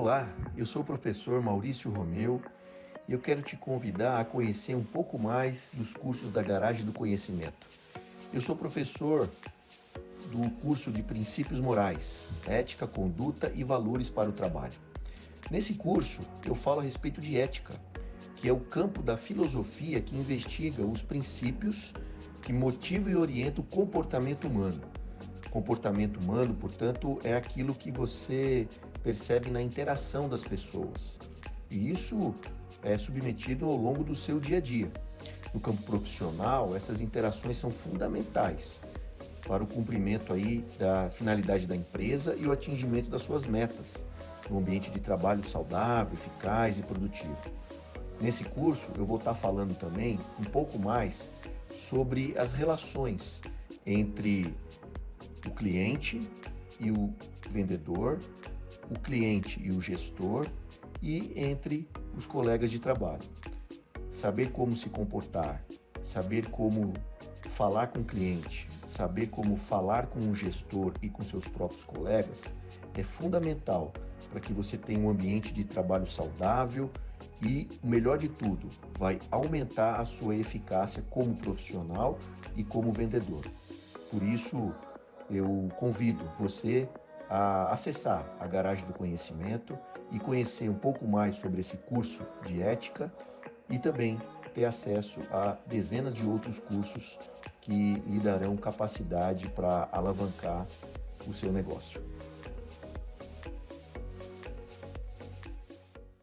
Olá, eu sou o professor Maurício Romeu e eu quero te convidar a conhecer um pouco mais dos cursos da Garagem do Conhecimento. Eu sou professor do curso de Princípios Morais, Ética, Conduta e Valores para o Trabalho. Nesse curso, eu falo a respeito de ética, que é o campo da filosofia que investiga os princípios que motivam e orientam o comportamento humano. Comportamento humano, portanto, é aquilo que você percebe na interação das pessoas. E isso é submetido ao longo do seu dia a dia. No campo profissional, essas interações são fundamentais para o cumprimento aí da finalidade da empresa e o atingimento das suas metas, no ambiente de trabalho saudável, eficaz e produtivo. Nesse curso, eu vou estar falando também um pouco mais sobre as relações entre o cliente e o vendedor, o cliente e o gestor e entre os colegas de trabalho. Saber como se comportar, saber como falar com o cliente, saber como falar com o gestor e com seus próprios colegas é fundamental para que você tenha um ambiente de trabalho saudável e, o melhor de tudo, vai aumentar a sua eficácia como profissional e como vendedor. Por isso, eu convido você a acessar a Garagem do Conhecimento e conhecer um pouco mais sobre esse curso de ética e também ter acesso a dezenas de outros cursos que lhe darão capacidade para alavancar o seu negócio.